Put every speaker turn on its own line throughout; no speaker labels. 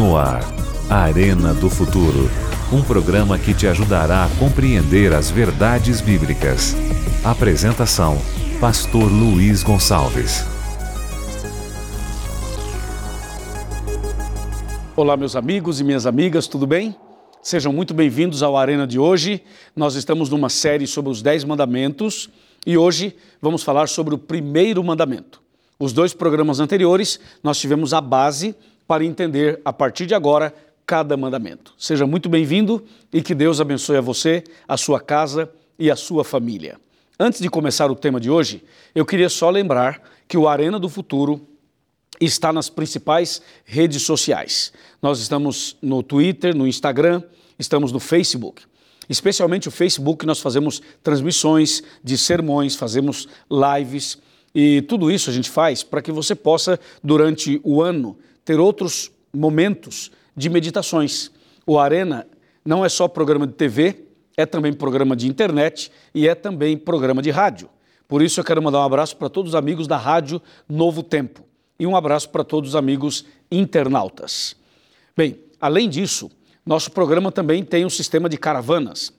No ar, Arena do Futuro. Um programa que te ajudará a compreender as verdades bíblicas. Apresentação: Pastor Luiz Gonçalves.
Olá, meus amigos e minhas amigas, tudo bem? Sejam muito bem-vindos ao Arena de hoje. Nós estamos numa série sobre os Dez Mandamentos e hoje vamos falar sobre o primeiro mandamento. Os dois programas anteriores nós tivemos a base para entender a partir de agora cada mandamento. Seja muito bem-vindo e que Deus abençoe a você, a sua casa e a sua família. Antes de começar o tema de hoje, eu queria só lembrar que o Arena do Futuro está nas principais redes sociais. Nós estamos no Twitter, no Instagram, estamos no Facebook. Especialmente o Facebook, nós fazemos transmissões de sermões, fazemos lives e tudo isso a gente faz para que você possa, durante o ano, ter outros momentos de meditações. O Arena não é só programa de TV, é também programa de internet e é também programa de rádio. Por isso eu quero mandar um abraço para todos os amigos da Rádio Novo Tempo e um abraço para todos os amigos internautas. Bem, além disso, nosso programa também tem um sistema de caravanas.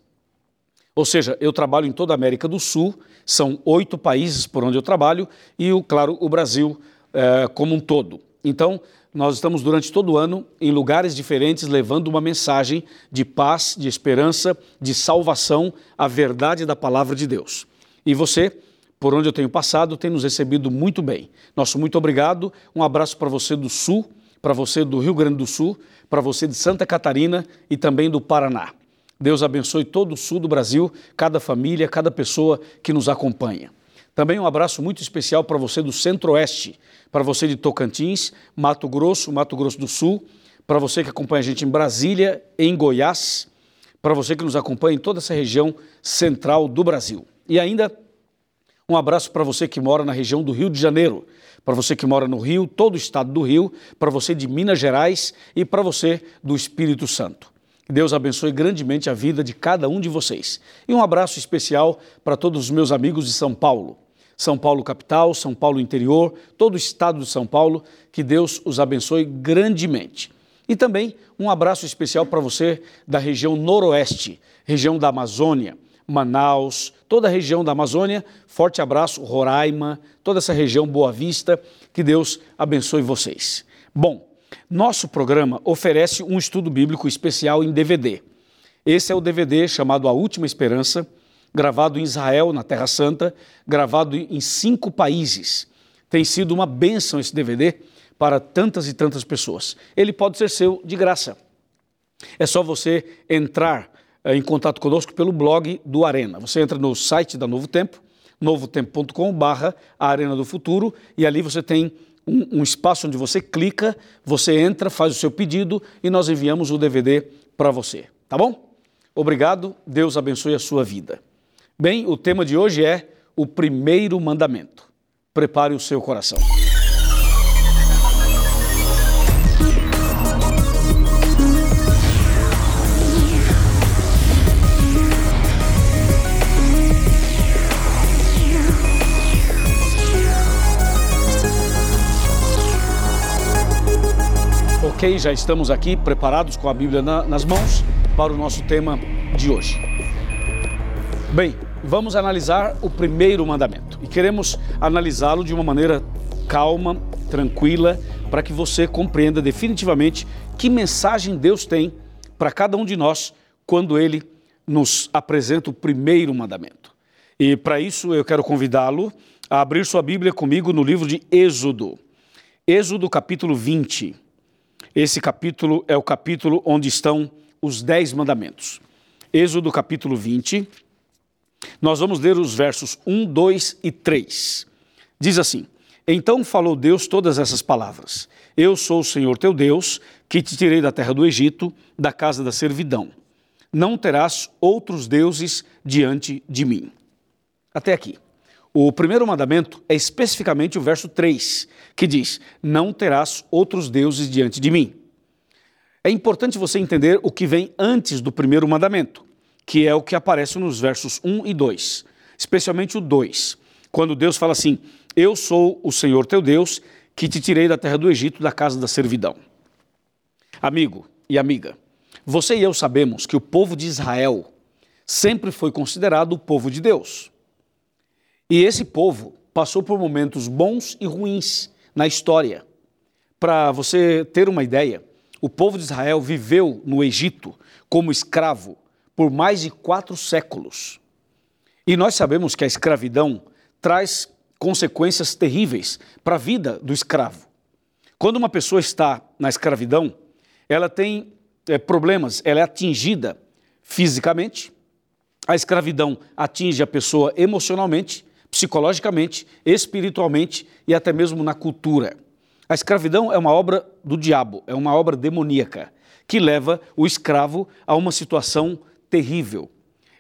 Ou seja, eu trabalho em toda a América do Sul, são oito países por onde eu trabalho e, claro, o Brasil é, como um todo. Então, nós estamos durante todo o ano em lugares diferentes levando uma mensagem de paz, de esperança, de salvação, a verdade da palavra de Deus. E você, por onde eu tenho passado, tem nos recebido muito bem. Nosso muito obrigado. Um abraço para você do Sul, para você do Rio Grande do Sul, para você de Santa Catarina e também do Paraná. Deus abençoe todo o sul do Brasil, cada família, cada pessoa que nos acompanha. Também um abraço muito especial para você do Centro-Oeste, para você de Tocantins, Mato Grosso, Mato Grosso do Sul, para você que acompanha a gente em Brasília, em Goiás, para você que nos acompanha em toda essa região central do Brasil. E ainda um abraço para você que mora na região do Rio de Janeiro, para você que mora no Rio, todo o estado do Rio, para você de Minas Gerais e para você do Espírito Santo. Deus abençoe grandemente a vida de cada um de vocês. E um abraço especial para todos os meus amigos de São Paulo. São Paulo capital, São Paulo interior, todo o estado de São Paulo, que Deus os abençoe grandemente. E também um abraço especial para você da região noroeste, região da Amazônia, Manaus, toda a região da Amazônia. Forte abraço, Roraima, toda essa região Boa Vista. Que Deus abençoe vocês. Bom, nosso programa oferece um estudo bíblico especial em DVD. Esse é o DVD chamado A Última Esperança, gravado em Israel, na Terra Santa, gravado em cinco países. Tem sido uma bênção esse DVD para tantas e tantas pessoas. Ele pode ser seu de graça. É só você entrar eh, em contato conosco pelo blog do Arena. Você entra no site da Novo Tempo, novotempo.com barra Arena do Futuro, e ali você tem um, um espaço onde você clica, você entra, faz o seu pedido e nós enviamos o DVD para você. Tá bom? Obrigado, Deus abençoe a sua vida. Bem, o tema de hoje é o primeiro mandamento. Prepare o seu coração. Ok, já estamos aqui preparados com a Bíblia na, nas mãos para o nosso tema de hoje. Bem, vamos analisar o primeiro mandamento e queremos analisá-lo de uma maneira calma, tranquila, para que você compreenda definitivamente que mensagem Deus tem para cada um de nós quando ele nos apresenta o primeiro mandamento. E para isso eu quero convidá-lo a abrir sua Bíblia comigo no livro de Êxodo. Êxodo capítulo 20. Esse capítulo é o capítulo onde estão os dez mandamentos. Êxodo capítulo 20. Nós vamos ler os versos 1, 2 e 3. Diz assim: Então falou Deus todas essas palavras: Eu sou o Senhor teu Deus, que te tirei da terra do Egito, da casa da servidão. Não terás outros deuses diante de mim. Até aqui. O primeiro mandamento é especificamente o verso 3, que diz: Não terás outros deuses diante de mim. É importante você entender o que vem antes do primeiro mandamento, que é o que aparece nos versos 1 e 2, especialmente o 2, quando Deus fala assim: Eu sou o Senhor teu Deus, que te tirei da terra do Egito, da casa da servidão. Amigo e amiga, você e eu sabemos que o povo de Israel sempre foi considerado o povo de Deus. E esse povo passou por momentos bons e ruins na história. Para você ter uma ideia, o povo de Israel viveu no Egito como escravo por mais de quatro séculos. E nós sabemos que a escravidão traz consequências terríveis para a vida do escravo. Quando uma pessoa está na escravidão, ela tem é, problemas, ela é atingida fisicamente, a escravidão atinge a pessoa emocionalmente, psicologicamente, espiritualmente e até mesmo na cultura. A escravidão é uma obra do diabo, é uma obra demoníaca que leva o escravo a uma situação terrível.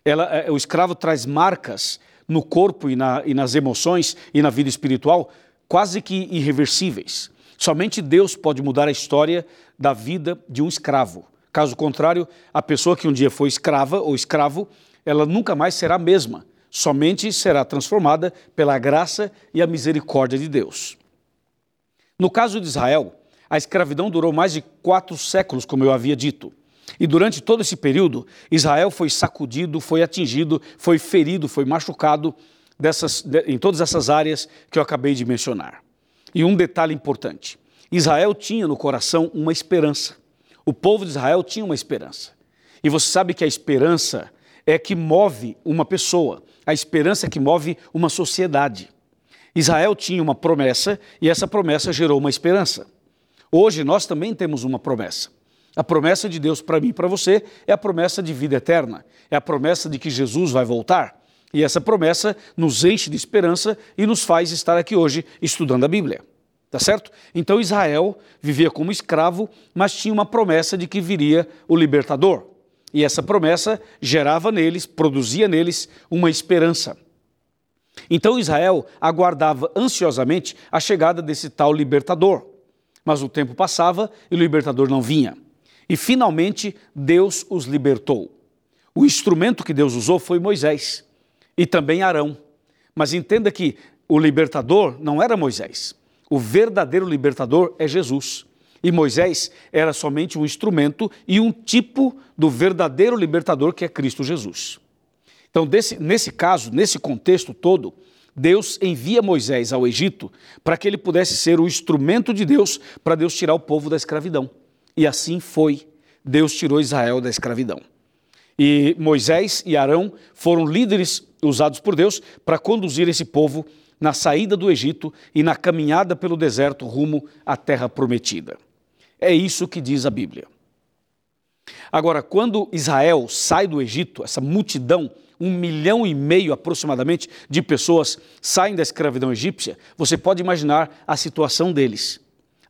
Ela, é, o escravo traz marcas no corpo e, na, e nas emoções e na vida espiritual quase que irreversíveis. Somente Deus pode mudar a história da vida de um escravo. Caso contrário, a pessoa que um dia foi escrava ou escravo, ela nunca mais será a mesma. Somente será transformada pela graça e a misericórdia de Deus. No caso de Israel, a escravidão durou mais de quatro séculos, como eu havia dito. E durante todo esse período, Israel foi sacudido, foi atingido, foi ferido, foi machucado dessas, em todas essas áreas que eu acabei de mencionar. E um detalhe importante: Israel tinha no coração uma esperança. O povo de Israel tinha uma esperança. E você sabe que a esperança é que move uma pessoa, a esperança é que move uma sociedade. Israel tinha uma promessa e essa promessa gerou uma esperança. Hoje nós também temos uma promessa. A promessa de Deus para mim e para você é a promessa de vida eterna, é a promessa de que Jesus vai voltar. E essa promessa nos enche de esperança e nos faz estar aqui hoje estudando a Bíblia. Tá certo? Então Israel vivia como escravo, mas tinha uma promessa de que viria o libertador. E essa promessa gerava neles, produzia neles uma esperança. Então Israel aguardava ansiosamente a chegada desse tal libertador. Mas o tempo passava e o libertador não vinha. E finalmente Deus os libertou. O instrumento que Deus usou foi Moisés e também Arão. Mas entenda que o libertador não era Moisés. O verdadeiro libertador é Jesus. E Moisés era somente um instrumento e um tipo do verdadeiro libertador que é Cristo Jesus. Então, desse, nesse caso, nesse contexto todo, Deus envia Moisés ao Egito para que ele pudesse ser o instrumento de Deus para Deus tirar o povo da escravidão. E assim foi. Deus tirou Israel da escravidão. E Moisés e Arão foram líderes usados por Deus para conduzir esse povo na saída do Egito e na caminhada pelo deserto rumo à terra prometida. É isso que diz a Bíblia. Agora, quando Israel sai do Egito, essa multidão um milhão e meio aproximadamente de pessoas saem da escravidão egípcia, você pode imaginar a situação deles.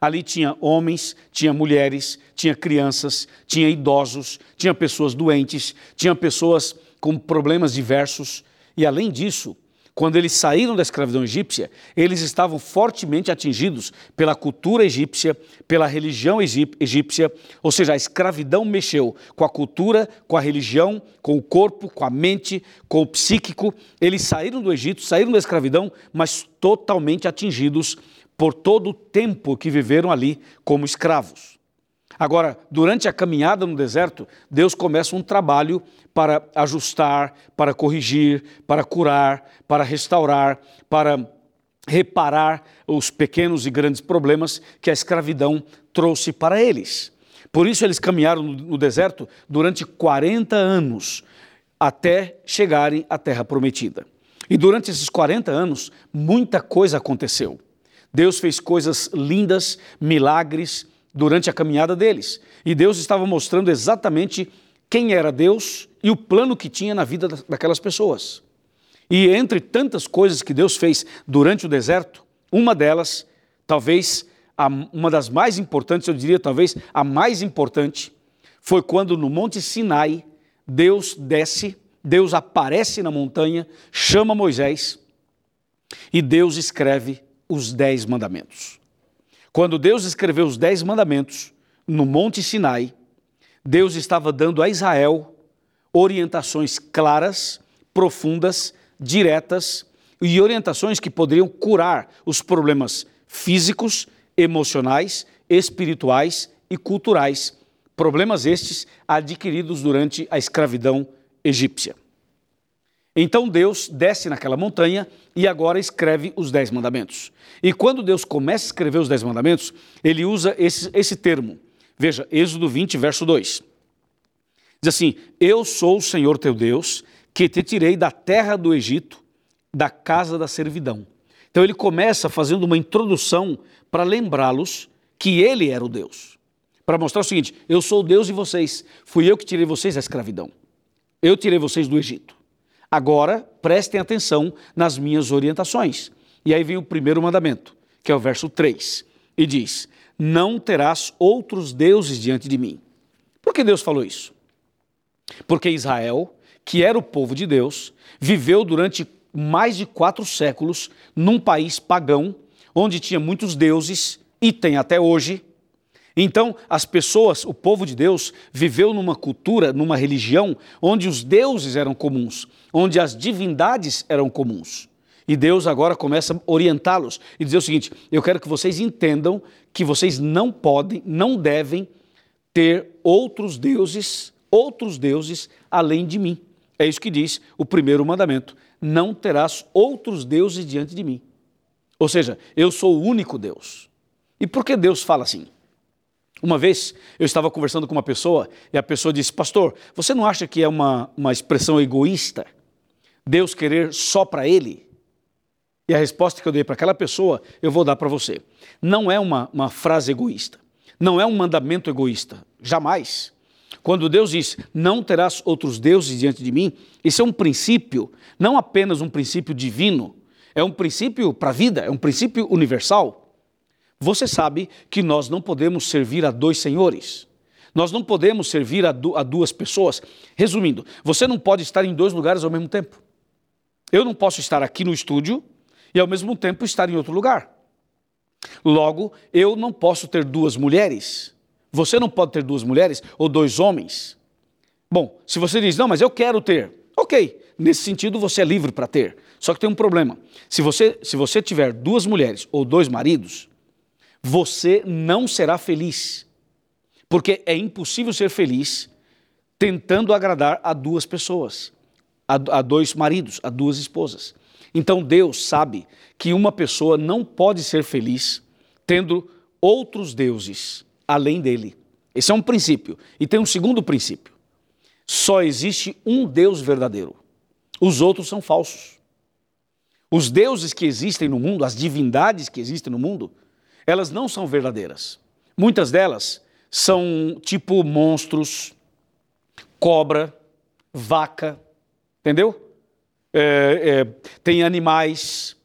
Ali tinha homens, tinha mulheres, tinha crianças, tinha idosos, tinha pessoas doentes, tinha pessoas com problemas diversos. E além disso, quando eles saíram da escravidão egípcia, eles estavam fortemente atingidos pela cultura egípcia, pela religião egípcia, ou seja, a escravidão mexeu com a cultura, com a religião, com o corpo, com a mente, com o psíquico. Eles saíram do Egito, saíram da escravidão, mas totalmente atingidos por todo o tempo que viveram ali como escravos. Agora, durante a caminhada no deserto, Deus começa um trabalho para ajustar, para corrigir, para curar, para restaurar, para reparar os pequenos e grandes problemas que a escravidão trouxe para eles. Por isso, eles caminharam no deserto durante 40 anos, até chegarem à Terra Prometida. E durante esses 40 anos, muita coisa aconteceu. Deus fez coisas lindas, milagres, durante a caminhada deles. E Deus estava mostrando exatamente quem era Deus e o plano que tinha na vida daquelas pessoas. E entre tantas coisas que Deus fez durante o deserto, uma delas, talvez uma das mais importantes, eu diria talvez a mais importante, foi quando no Monte Sinai Deus desce, Deus aparece na montanha, chama Moisés e Deus escreve os Dez Mandamentos. Quando Deus escreveu os Dez Mandamentos no Monte Sinai, Deus estava dando a Israel orientações claras, profundas, diretas e orientações que poderiam curar os problemas físicos, emocionais, espirituais e culturais Problemas estes adquiridos durante a escravidão egípcia. Então Deus desce naquela montanha e agora escreve os Dez Mandamentos. E quando Deus começa a escrever os Dez Mandamentos, ele usa esse, esse termo. Veja, Êxodo 20, verso 2. Diz assim: Eu sou o Senhor teu Deus, que te tirei da terra do Egito, da casa da servidão. Então ele começa fazendo uma introdução para lembrá-los que ele era o Deus. Para mostrar o seguinte: eu sou o Deus de vocês, fui eu que tirei vocês da escravidão. Eu tirei vocês do Egito. Agora prestem atenção nas minhas orientações. E aí vem o primeiro mandamento, que é o verso 3, e diz: Não terás outros deuses diante de mim. Por que Deus falou isso? Porque Israel, que era o povo de Deus, viveu durante mais de quatro séculos num país pagão, onde tinha muitos deuses, e tem até hoje. Então, as pessoas, o povo de Deus, viveu numa cultura, numa religião, onde os deuses eram comuns, onde as divindades eram comuns. E Deus agora começa a orientá-los e dizer o seguinte: eu quero que vocês entendam que vocês não podem, não devem ter outros deuses, outros deuses além de mim. É isso que diz o primeiro mandamento: não terás outros deuses diante de mim. Ou seja, eu sou o único Deus. E por que Deus fala assim? Uma vez eu estava conversando com uma pessoa e a pessoa disse: Pastor, você não acha que é uma, uma expressão egoísta Deus querer só para ele? E a resposta que eu dei para aquela pessoa, eu vou dar para você. Não é uma, uma frase egoísta. Não é um mandamento egoísta. Jamais. Quando Deus diz, não terás outros deuses diante de mim, isso é um princípio, não apenas um princípio divino, é um princípio para a vida, é um princípio universal. Você sabe que nós não podemos servir a dois senhores. Nós não podemos servir a, du a duas pessoas. Resumindo, você não pode estar em dois lugares ao mesmo tempo. Eu não posso estar aqui no estúdio e ao mesmo tempo estar em outro lugar. Logo, eu não posso ter duas mulheres. Você não pode ter duas mulheres ou dois homens. Bom, se você diz, não, mas eu quero ter, ok, nesse sentido você é livre para ter. Só que tem um problema. Se você, se você tiver duas mulheres ou dois maridos, você não será feliz. Porque é impossível ser feliz tentando agradar a duas pessoas, a, a dois maridos, a duas esposas. Então Deus sabe que uma pessoa não pode ser feliz tendo outros deuses além dele. Esse é um princípio. E tem um segundo princípio. Só existe um Deus verdadeiro. Os outros são falsos. Os deuses que existem no mundo, as divindades que existem no mundo, elas não são verdadeiras. Muitas delas são tipo monstros, cobra, vaca, entendeu? É, é, tem animais,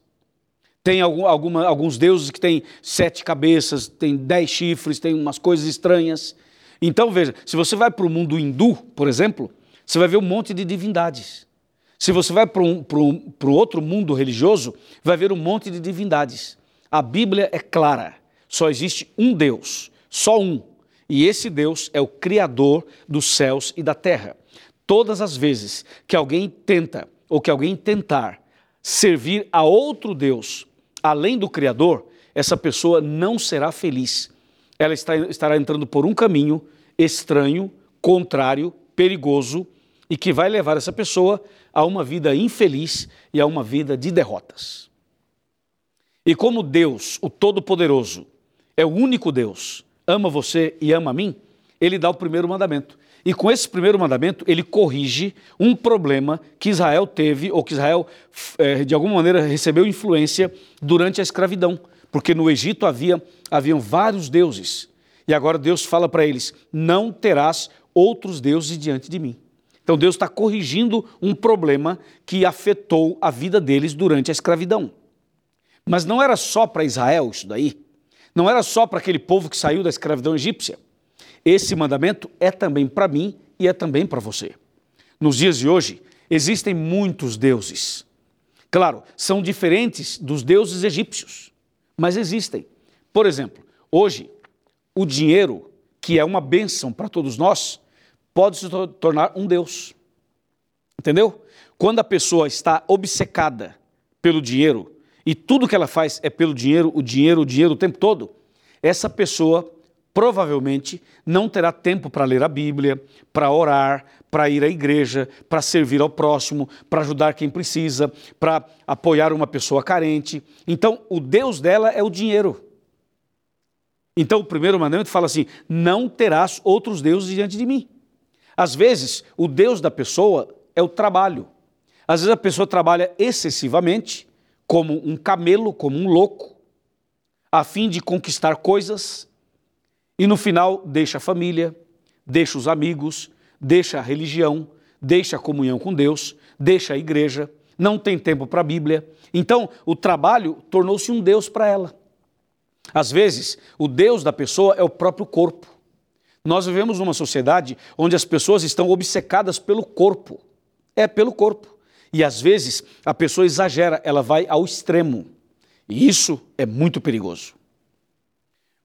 tem algum, alguma, alguns deuses que têm sete cabeças, tem dez chifres, tem umas coisas estranhas. Então, veja, se você vai para o mundo hindu, por exemplo, você vai ver um monte de divindades. Se você vai para um, um, outro mundo religioso, vai ver um monte de divindades. A Bíblia é clara: só existe um Deus, só um. E esse Deus é o Criador dos céus e da terra. Todas as vezes que alguém tenta, ou que alguém tentar, servir a outro Deus, além do Criador, essa pessoa não será feliz. Ela está, estará entrando por um caminho estranho, contrário, perigoso e que vai levar essa pessoa a uma vida infeliz e a uma vida de derrotas. E como Deus, o Todo-Poderoso, é o único Deus, ama você e ama a mim, ele dá o primeiro mandamento. E com esse primeiro mandamento, ele corrige um problema que Israel teve, ou que Israel, é, de alguma maneira, recebeu influência durante a escravidão. Porque no Egito havia haviam vários deuses. E agora Deus fala para eles: não terás outros deuses diante de mim. Então Deus está corrigindo um problema que afetou a vida deles durante a escravidão. Mas não era só para Israel isso daí. Não era só para aquele povo que saiu da escravidão egípcia. Esse mandamento é também para mim e é também para você. Nos dias de hoje, existem muitos deuses. Claro, são diferentes dos deuses egípcios, mas existem. Por exemplo, hoje, o dinheiro, que é uma bênção para todos nós, pode se tornar um Deus. Entendeu? Quando a pessoa está obcecada pelo dinheiro e tudo que ela faz é pelo dinheiro, o dinheiro, o dinheiro o tempo todo, essa pessoa provavelmente não terá tempo para ler a Bíblia, para orar, para ir à igreja, para servir ao próximo, para ajudar quem precisa, para apoiar uma pessoa carente. Então, o Deus dela é o dinheiro. Então, o primeiro mandamento fala assim: não terás outros deuses diante de mim. Às vezes, o Deus da pessoa é o trabalho. Às vezes, a pessoa trabalha excessivamente, como um camelo, como um louco, a fim de conquistar coisas, e no final deixa a família, deixa os amigos, deixa a religião, deixa a comunhão com Deus, deixa a igreja, não tem tempo para a Bíblia. Então, o trabalho tornou-se um Deus para ela. Às vezes, o Deus da pessoa é o próprio corpo. Nós vivemos numa sociedade onde as pessoas estão obcecadas pelo corpo. É pelo corpo. E às vezes a pessoa exagera, ela vai ao extremo. E isso é muito perigoso.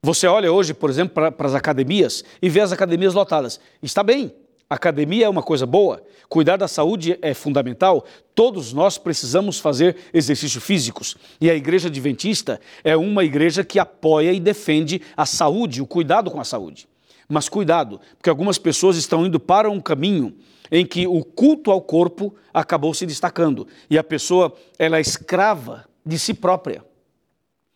Você olha hoje, por exemplo, para, para as academias e vê as academias lotadas. Está bem, academia é uma coisa boa, cuidar da saúde é fundamental, todos nós precisamos fazer exercícios físicos. E a igreja adventista é uma igreja que apoia e defende a saúde, o cuidado com a saúde. Mas cuidado, porque algumas pessoas estão indo para um caminho em que o culto ao corpo acabou se destacando e a pessoa ela é escrava de si própria.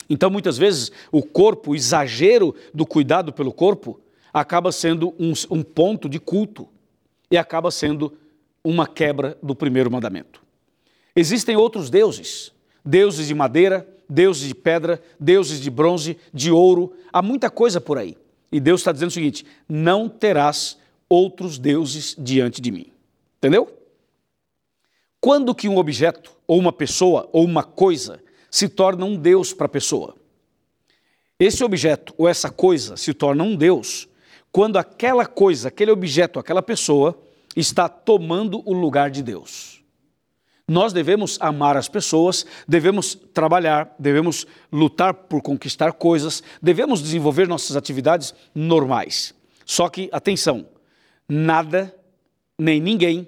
Então, muitas vezes, o corpo, o exagero do cuidado pelo corpo, acaba sendo um, um ponto de culto e acaba sendo uma quebra do primeiro mandamento. Existem outros deuses, deuses de madeira, deuses de pedra, deuses de bronze, de ouro, há muita coisa por aí. E Deus está dizendo o seguinte: não terás outros deuses diante de mim. Entendeu? Quando que um objeto, ou uma pessoa, ou uma coisa se torna um Deus para a pessoa? Esse objeto ou essa coisa se torna um Deus quando aquela coisa, aquele objeto, aquela pessoa está tomando o lugar de Deus. Nós devemos amar as pessoas, devemos trabalhar, devemos lutar por conquistar coisas, devemos desenvolver nossas atividades normais. Só que, atenção, nada nem ninguém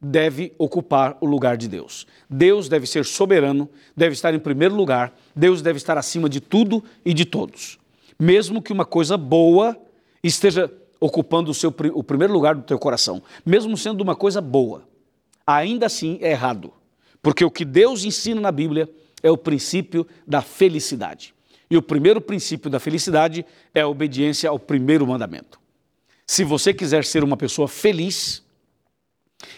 deve ocupar o lugar de Deus. Deus deve ser soberano, deve estar em primeiro lugar, Deus deve estar acima de tudo e de todos. Mesmo que uma coisa boa esteja ocupando o, seu, o primeiro lugar do teu coração, mesmo sendo uma coisa boa, ainda assim é errado. Porque o que Deus ensina na Bíblia é o princípio da felicidade. E o primeiro princípio da felicidade é a obediência ao primeiro mandamento. Se você quiser ser uma pessoa feliz,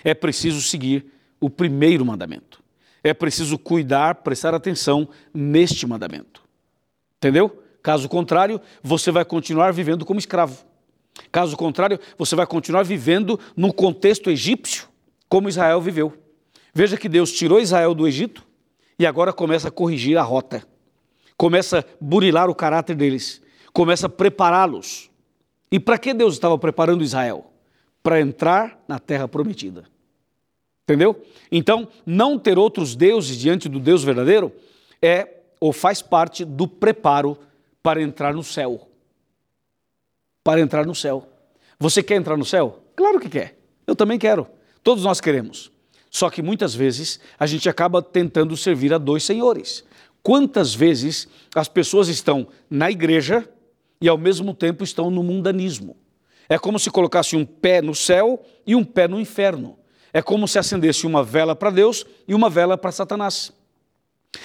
é preciso seguir o primeiro mandamento. É preciso cuidar, prestar atenção neste mandamento. Entendeu? Caso contrário, você vai continuar vivendo como escravo. Caso contrário, você vai continuar vivendo no contexto egípcio, como Israel viveu. Veja que Deus tirou Israel do Egito e agora começa a corrigir a rota. Começa a burilar o caráter deles. Começa a prepará-los. E para que Deus estava preparando Israel? Para entrar na terra prometida. Entendeu? Então, não ter outros deuses diante do Deus verdadeiro é ou faz parte do preparo para entrar no céu. Para entrar no céu. Você quer entrar no céu? Claro que quer. Eu também quero. Todos nós queremos. Só que muitas vezes a gente acaba tentando servir a dois senhores. Quantas vezes as pessoas estão na igreja e ao mesmo tempo estão no mundanismo? É como se colocasse um pé no céu e um pé no inferno. É como se acendesse uma vela para Deus e uma vela para Satanás.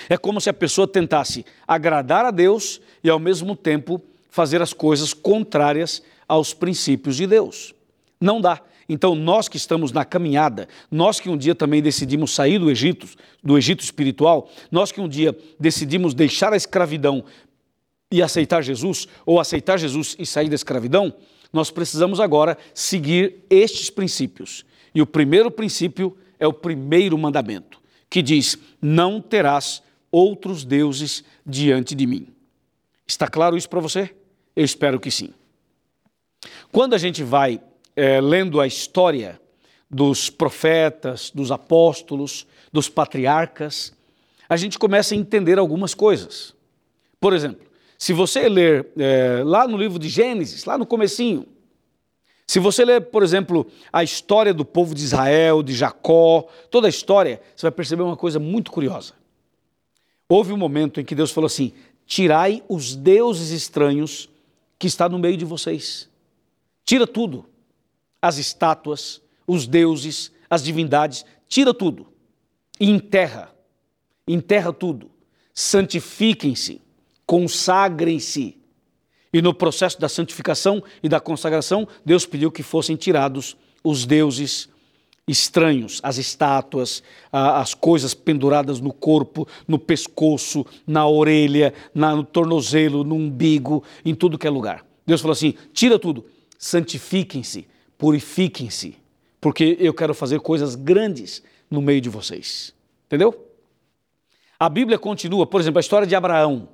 É como se a pessoa tentasse agradar a Deus e ao mesmo tempo fazer as coisas contrárias aos princípios de Deus. Não dá. Então, nós que estamos na caminhada, nós que um dia também decidimos sair do Egito, do Egito espiritual, nós que um dia decidimos deixar a escravidão e aceitar Jesus, ou aceitar Jesus e sair da escravidão, nós precisamos agora seguir estes princípios. E o primeiro princípio é o primeiro mandamento, que diz: Não terás outros deuses diante de mim. Está claro isso para você? Eu espero que sim. Quando a gente vai é, lendo a história dos profetas, dos apóstolos, dos patriarcas, a gente começa a entender algumas coisas. Por exemplo, se você ler é, lá no livro de Gênesis, lá no comecinho, se você ler, por exemplo, a história do povo de Israel, de Jacó, toda a história, você vai perceber uma coisa muito curiosa. Houve um momento em que Deus falou assim: tirai os deuses estranhos que está no meio de vocês. Tira tudo. As estátuas, os deuses, as divindades, tira tudo. E enterra. Enterra tudo. Santifiquem-se, consagrem-se. E no processo da santificação e da consagração, Deus pediu que fossem tirados os deuses estranhos, as estátuas, as coisas penduradas no corpo, no pescoço, na orelha, no tornozelo, no umbigo, em tudo que é lugar. Deus falou assim: tira tudo, santifiquem-se, purifiquem-se, porque eu quero fazer coisas grandes no meio de vocês. Entendeu? A Bíblia continua, por exemplo, a história de Abraão.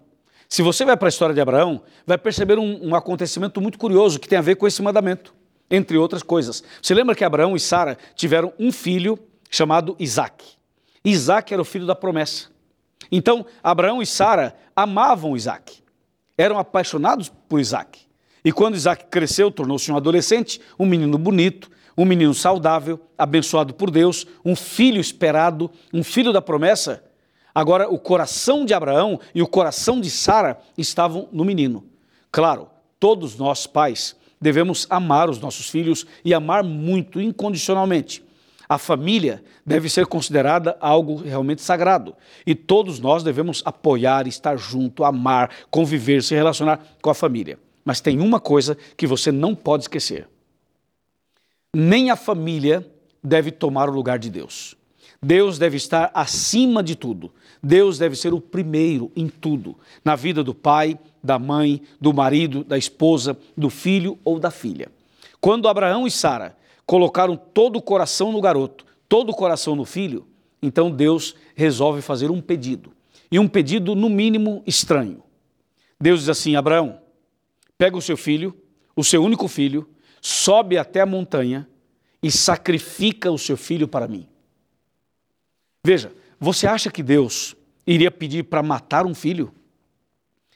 Se você vai para a história de Abraão, vai perceber um, um acontecimento muito curioso que tem a ver com esse mandamento entre outras coisas. Você lembra que Abraão e Sara tiveram um filho chamado Isaac? Isaac era o filho da promessa. Então, Abraão e Sara amavam Isaac, eram apaixonados por Isaac. E quando Isaac cresceu, tornou-se um adolescente, um menino bonito, um menino saudável, abençoado por Deus, um filho esperado, um filho da promessa. Agora, o coração de Abraão e o coração de Sara estavam no menino. Claro, todos nós, pais, devemos amar os nossos filhos e amar muito, incondicionalmente. A família deve ser considerada algo realmente sagrado e todos nós devemos apoiar, estar junto, amar, conviver, se relacionar com a família. Mas tem uma coisa que você não pode esquecer: nem a família deve tomar o lugar de Deus. Deus deve estar acima de tudo. Deus deve ser o primeiro em tudo, na vida do pai, da mãe, do marido, da esposa, do filho ou da filha. Quando Abraão e Sara colocaram todo o coração no garoto, todo o coração no filho, então Deus resolve fazer um pedido. E um pedido, no mínimo, estranho. Deus diz assim: Abraão, pega o seu filho, o seu único filho, sobe até a montanha e sacrifica o seu filho para mim. Veja, você acha que Deus iria pedir para matar um filho?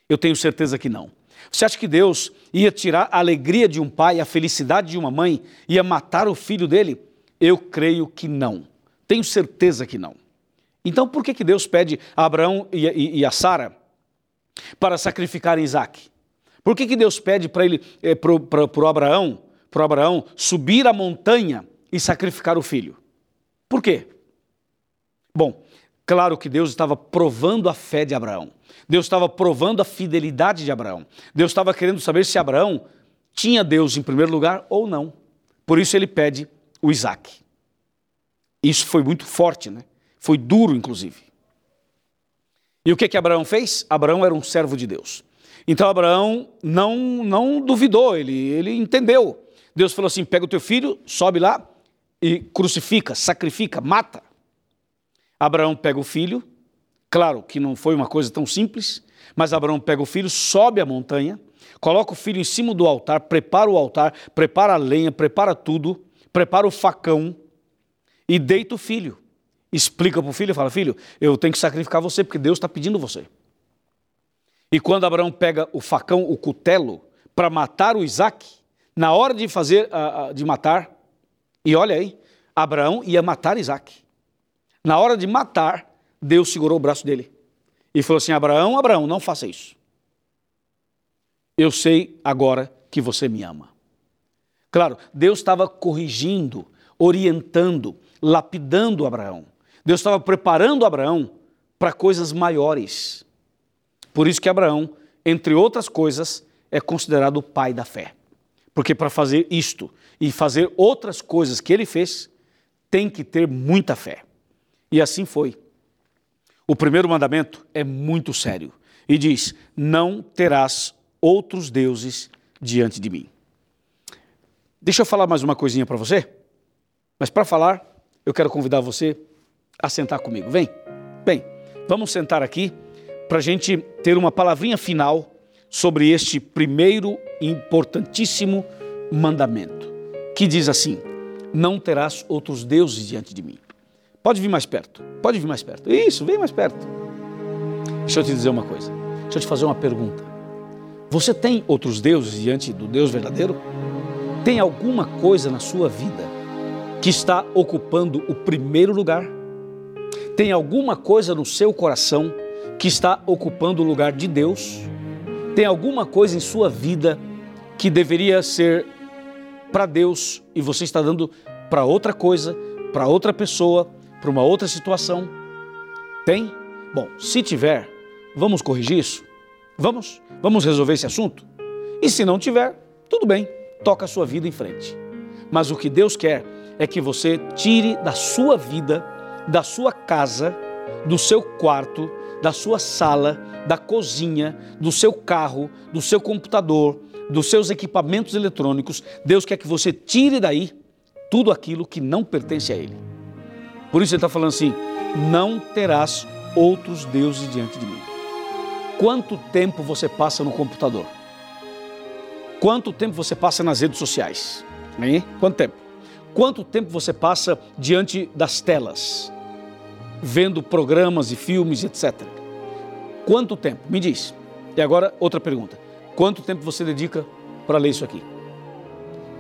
Eu tenho certeza que não. Você acha que Deus ia tirar a alegria de um pai, a felicidade de uma mãe, ia matar o filho dele? Eu creio que não. Tenho certeza que não. Então por que, que Deus pede a Abraão e, e, e a Sara para sacrificarem Isaac? Por que, que Deus pede para ele, eh, para Abraão, Abraão subir a montanha e sacrificar o filho? Por quê? Bom, claro que Deus estava provando a fé de Abraão. Deus estava provando a fidelidade de Abraão. Deus estava querendo saber se Abraão tinha Deus em primeiro lugar ou não. Por isso ele pede o Isaac. Isso foi muito forte, né? Foi duro, inclusive. E o que que Abraão fez? Abraão era um servo de Deus. Então Abraão não, não duvidou, ele, ele entendeu. Deus falou assim: pega o teu filho, sobe lá e crucifica, sacrifica, mata. Abraão pega o filho, claro que não foi uma coisa tão simples, mas Abraão pega o filho, sobe a montanha, coloca o filho em cima do altar, prepara o altar, prepara a lenha, prepara tudo, prepara o facão e deita o filho. Explica para o filho e fala: Filho, eu tenho que sacrificar você porque Deus está pedindo você. E quando Abraão pega o facão, o cutelo, para matar o Isaac, na hora de fazer, de matar, e olha aí, Abraão ia matar Isaac. Na hora de matar, Deus segurou o braço dele e falou assim: Abraão, Abraão, não faça isso. Eu sei agora que você me ama. Claro, Deus estava corrigindo, orientando, lapidando Abraão. Deus estava preparando Abraão para coisas maiores. Por isso que Abraão, entre outras coisas, é considerado o pai da fé. Porque para fazer isto e fazer outras coisas que ele fez, tem que ter muita fé. E assim foi. O primeiro mandamento é muito sério e diz: Não terás outros deuses diante de mim. Deixa eu falar mais uma coisinha para você, mas para falar, eu quero convidar você a sentar comigo. Vem, vem, vamos sentar aqui para a gente ter uma palavrinha final sobre este primeiro importantíssimo mandamento, que diz assim: Não terás outros deuses diante de mim. Pode vir mais perto. Pode vir mais perto. Isso, vem mais perto. Deixa eu te dizer uma coisa. Deixa eu te fazer uma pergunta. Você tem outros deuses diante do Deus verdadeiro? Tem alguma coisa na sua vida que está ocupando o primeiro lugar? Tem alguma coisa no seu coração que está ocupando o lugar de Deus? Tem alguma coisa em sua vida que deveria ser para Deus e você está dando para outra coisa, para outra pessoa, para uma outra situação? Tem? Bom, se tiver, vamos corrigir isso? Vamos? Vamos resolver esse assunto? E se não tiver, tudo bem, toca a sua vida em frente. Mas o que Deus quer é que você tire da sua vida, da sua casa, do seu quarto, da sua sala, da cozinha, do seu carro, do seu computador, dos seus equipamentos eletrônicos. Deus quer que você tire daí tudo aquilo que não pertence a Ele. Por isso ele está falando assim: não terás outros deuses diante de mim. Quanto tempo você passa no computador? Quanto tempo você passa nas redes sociais? Hein? Quanto tempo? Quanto tempo você passa diante das telas, vendo programas e filmes, etc. Quanto tempo? Me diz. E agora, outra pergunta. Quanto tempo você dedica para ler isso aqui?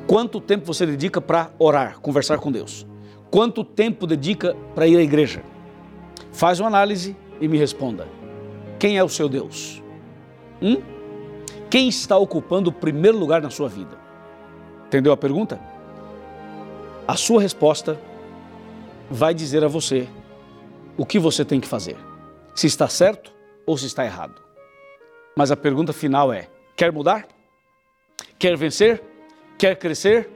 Quanto tempo você dedica para orar, conversar com Deus? Quanto tempo dedica para ir à igreja? Faz uma análise e me responda. Quem é o seu Deus? Hum? Quem está ocupando o primeiro lugar na sua vida? Entendeu a pergunta? A sua resposta vai dizer a você o que você tem que fazer. Se está certo ou se está errado. Mas a pergunta final é: quer mudar? Quer vencer? Quer crescer?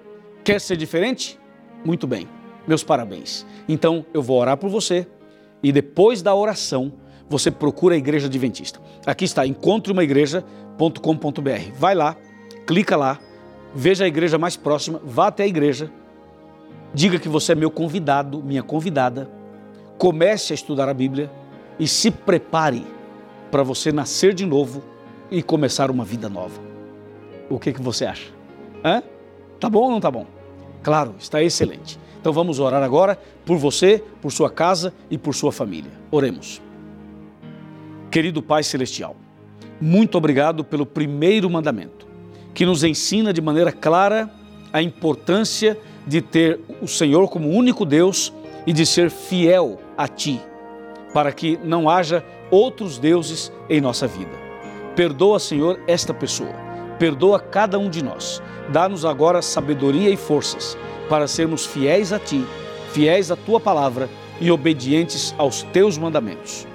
Quer ser diferente? Muito bem, meus parabéns. Então eu vou orar por você e depois da oração você procura a Igreja Adventista. Aqui está, encontreumaigreja.com.br. Vai lá, clica lá, veja a igreja mais próxima, vá até a igreja, diga que você é meu convidado, minha convidada, comece a estudar a Bíblia e se prepare para você nascer de novo e começar uma vida nova. O que, que você acha? Hã? Tá bom ou não tá bom? Claro, está excelente. Então vamos orar agora por você, por sua casa e por sua família. Oremos. Querido Pai Celestial, muito obrigado pelo primeiro mandamento, que nos ensina de maneira clara a importância de ter o Senhor como único Deus e de ser fiel a Ti, para que não haja outros deuses em nossa vida. Perdoa, Senhor, esta pessoa. Perdoa cada um de nós. Dá-nos agora sabedoria e forças para sermos fiéis a Ti, fiéis à Tua palavra e obedientes aos Teus mandamentos.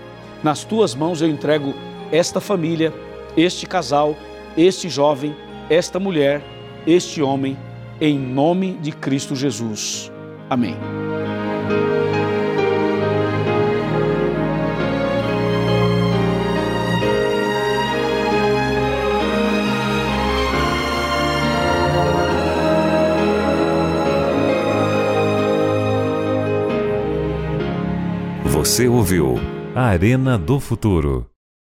Nas Tuas mãos eu entrego esta família, este casal, este jovem, esta mulher, este homem, em nome de Cristo Jesus. Amém.
Você ouviu Arena do Futuro.